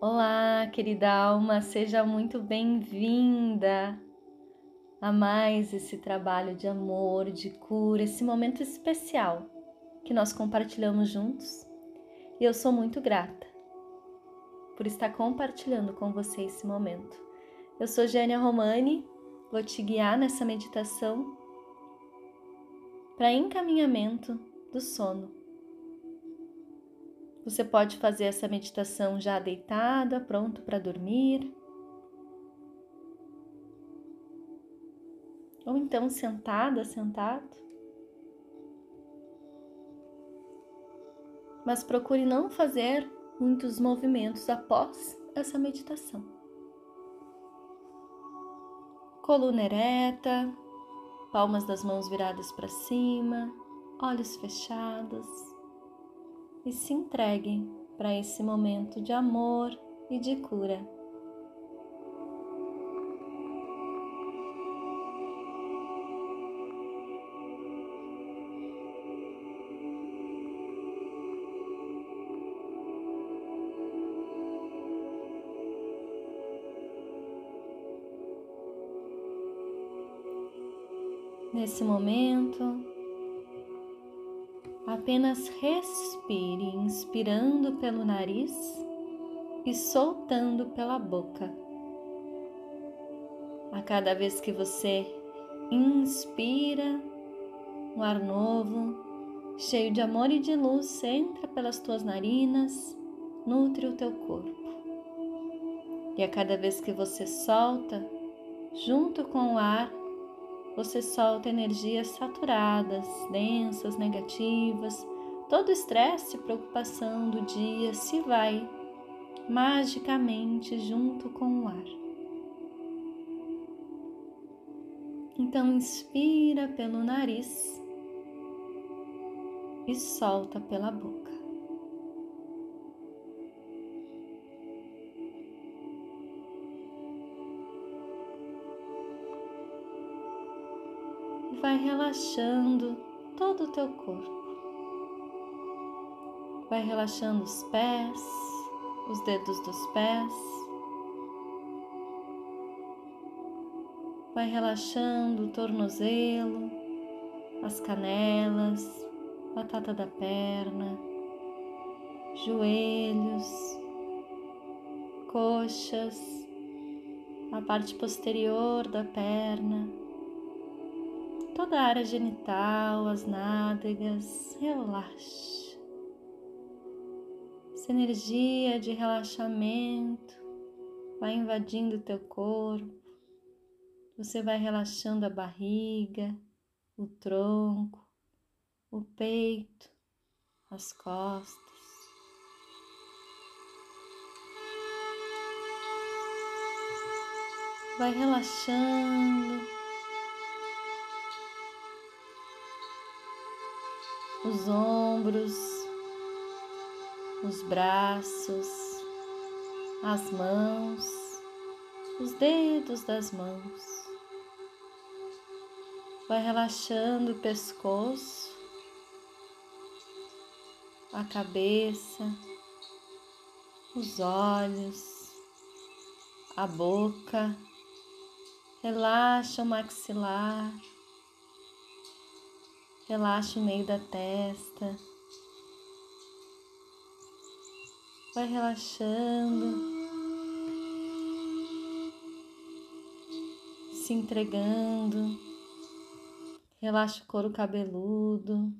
Olá, querida alma, seja muito bem-vinda a mais esse trabalho de amor, de cura, esse momento especial que nós compartilhamos juntos. E eu sou muito grata por estar compartilhando com você esse momento. Eu sou Gênia Romani, vou te guiar nessa meditação para encaminhamento do sono. Você pode fazer essa meditação já deitada, pronto para dormir. Ou então sentada, sentado. Mas procure não fazer muitos movimentos após essa meditação. Coluna ereta, palmas das mãos viradas para cima, olhos fechados e se entreguem para esse momento de amor e de cura. Nesse momento, apenas respire, inspirando pelo nariz e soltando pela boca. A cada vez que você inspira, um ar novo, cheio de amor e de luz, entra pelas tuas narinas, nutre o teu corpo. E a cada vez que você solta, junto com o ar, você solta energias saturadas, densas, negativas, todo estresse e preocupação do dia se vai magicamente junto com o ar. Então inspira pelo nariz e solta pela boca. Vai relaxando todo o teu corpo. Vai relaxando os pés, os dedos dos pés. Vai relaxando o tornozelo, as canelas, batata da perna, joelhos, coxas, a parte posterior da perna toda a área genital, as nádegas, relaxe. Essa energia de relaxamento vai invadindo o teu corpo. Você vai relaxando a barriga, o tronco, o peito, as costas. Vai relaxando os ombros, os braços, as mãos, os dedos das mãos. Vai relaxando o pescoço, a cabeça, os olhos, a boca. Relaxa o maxilar Relaxa o meio da testa. Vai relaxando, se entregando. Relaxa o couro cabeludo.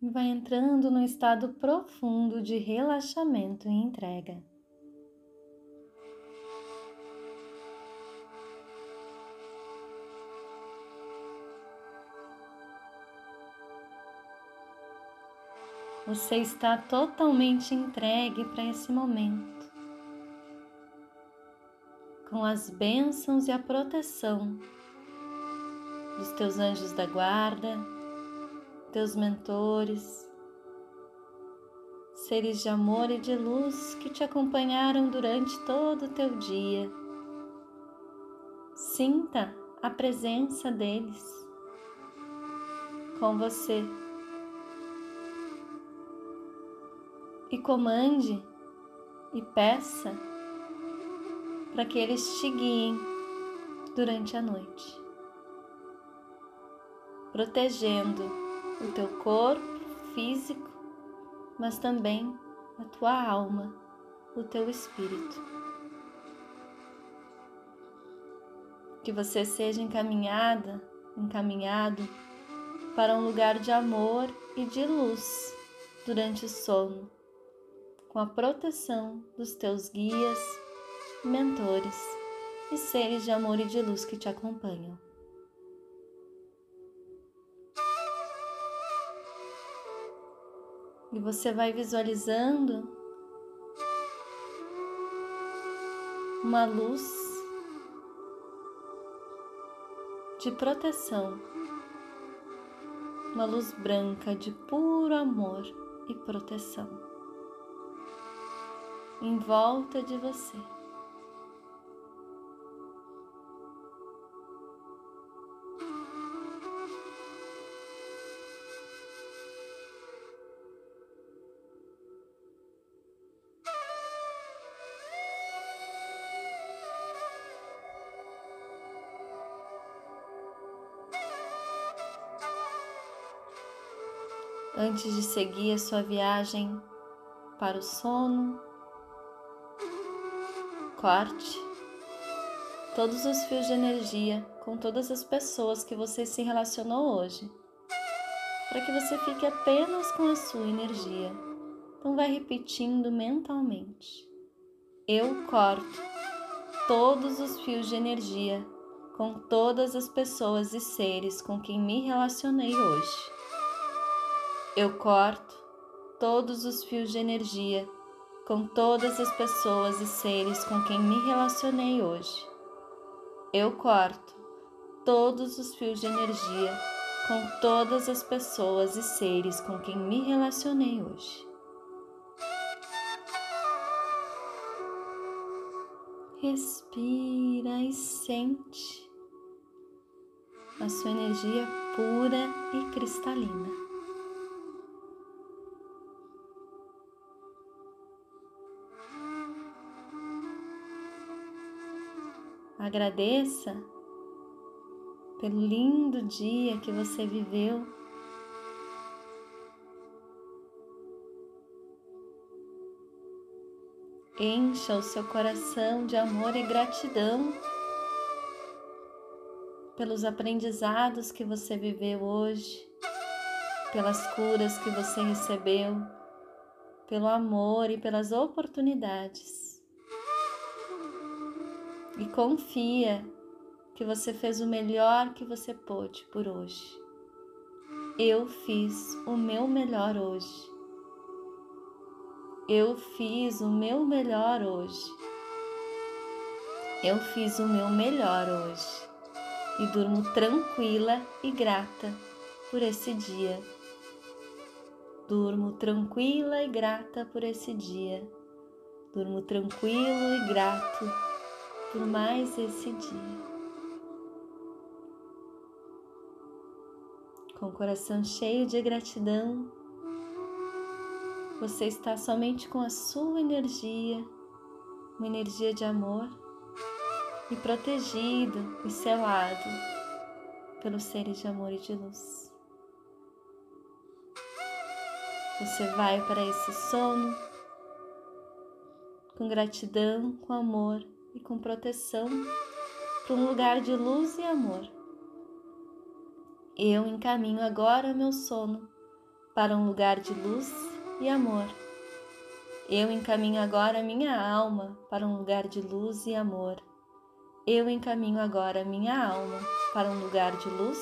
E vai entrando no estado profundo de relaxamento e entrega. Você está totalmente entregue para esse momento, com as bênçãos e a proteção dos teus anjos da guarda, teus mentores, seres de amor e de luz que te acompanharam durante todo o teu dia. Sinta a presença deles com você e comande e peça para que eles te guiem durante a noite, protegendo o teu corpo físico, mas também a tua alma, o teu espírito. Que você seja encaminhada, encaminhado para um lugar de amor e de luz durante o sono, com a proteção dos teus guias, mentores e seres de amor e de luz que te acompanham. E você vai visualizando uma luz de proteção, uma luz branca de puro amor e proteção em volta de você. antes de seguir a sua viagem para o sono. Corte todos os fios de energia com todas as pessoas que você se relacionou hoje, para que você fique apenas com a sua energia. Então, vai repetindo mentalmente: Eu corto todos os fios de energia com todas as pessoas e seres com quem me relacionei hoje. Eu corto todos os fios de energia com todas as pessoas e seres com quem me relacionei hoje. Eu corto todos os fios de energia com todas as pessoas e seres com quem me relacionei hoje. Respira e sente a sua energia pura e cristalina. Agradeça pelo lindo dia que você viveu. Encha o seu coração de amor e gratidão pelos aprendizados que você viveu hoje, pelas curas que você recebeu, pelo amor e pelas oportunidades e confia que você fez o melhor que você pôde por hoje. Eu fiz o meu melhor hoje. Eu fiz o meu melhor hoje. Eu fiz o meu melhor hoje e durmo tranquila e grata por esse dia. Durmo tranquila e grata por esse dia. Durmo tranquilo e grato por mais esse dia. Com o coração cheio de gratidão, você está somente com a sua energia, uma energia de amor e protegido e selado pelos seres de amor e de luz. Você vai para esse sono com gratidão, com amor e com proteção para um lugar de luz e amor. Eu encaminho agora meu sono para um lugar de luz e amor. Eu encaminho agora minha alma para um lugar de luz e amor. Eu encaminho agora minha alma para um lugar de luz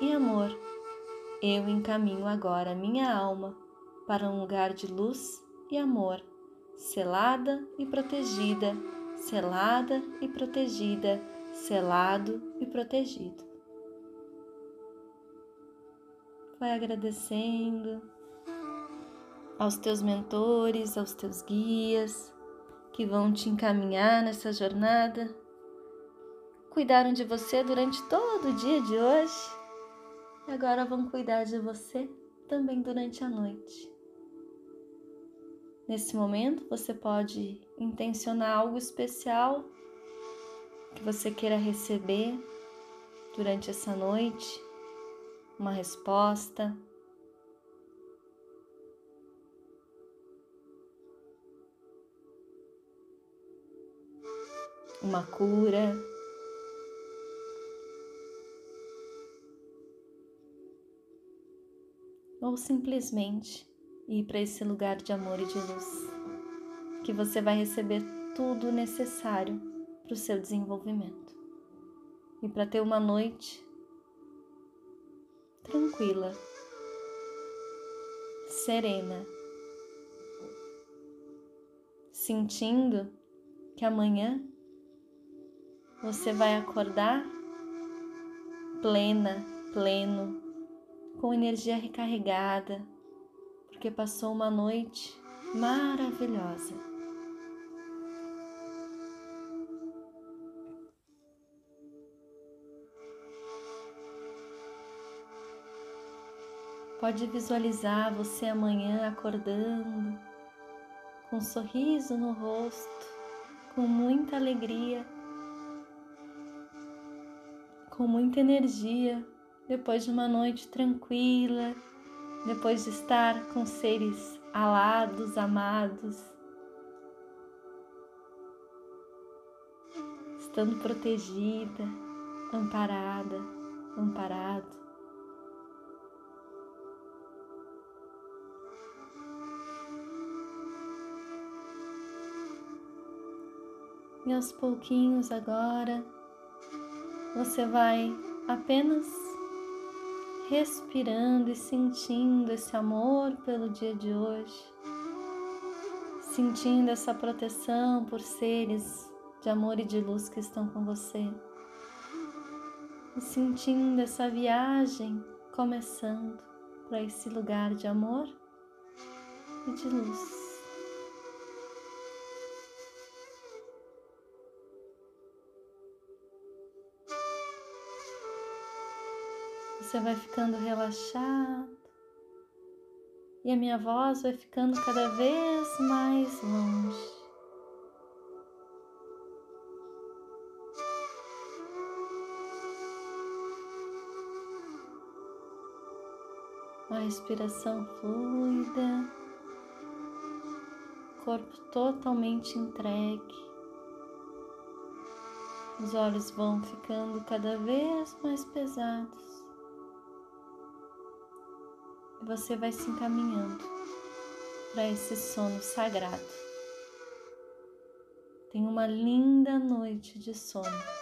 e amor. Eu encaminho agora minha alma para um lugar de luz e amor, selada e protegida selada e protegida, selado e protegido. Vai agradecendo aos teus mentores, aos teus guias que vão te encaminhar nessa jornada. Cuidaram de você durante todo o dia de hoje e agora vão cuidar de você também durante a noite. Nesse momento, você pode intencionar algo especial que você queira receber durante essa noite, uma resposta. Uma cura. Ou simplesmente ir para esse lugar de amor e de luz, que você vai receber tudo o necessário para o seu desenvolvimento. E para ter uma noite tranquila, serena, sentindo que amanhã você vai acordar plena, pleno, com energia recarregada, porque passou uma noite maravilhosa. Pode visualizar você amanhã acordando com um sorriso no rosto, com muita alegria, com muita energia, depois de uma noite tranquila, depois de estar com seres alados, amados, estando protegida, amparada, amparado. E aos pouquinhos agora você vai apenas respirando e sentindo esse amor pelo dia de hoje, sentindo essa proteção por seres de amor e de luz que estão com você, e sentindo essa viagem começando para esse lugar de amor e de luz. Você vai ficando relaxado e a minha voz vai ficando cada vez mais longe. Uma respiração fluida, corpo totalmente entregue. Os olhos vão ficando cada vez mais pesados você vai se encaminhando para esse sono sagrado. Tenha uma linda noite de sono.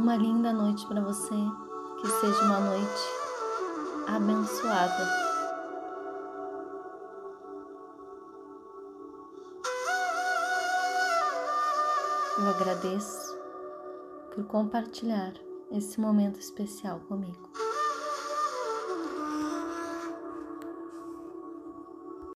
Uma linda noite para você, que seja uma noite abençoada. Eu agradeço por compartilhar esse momento especial comigo.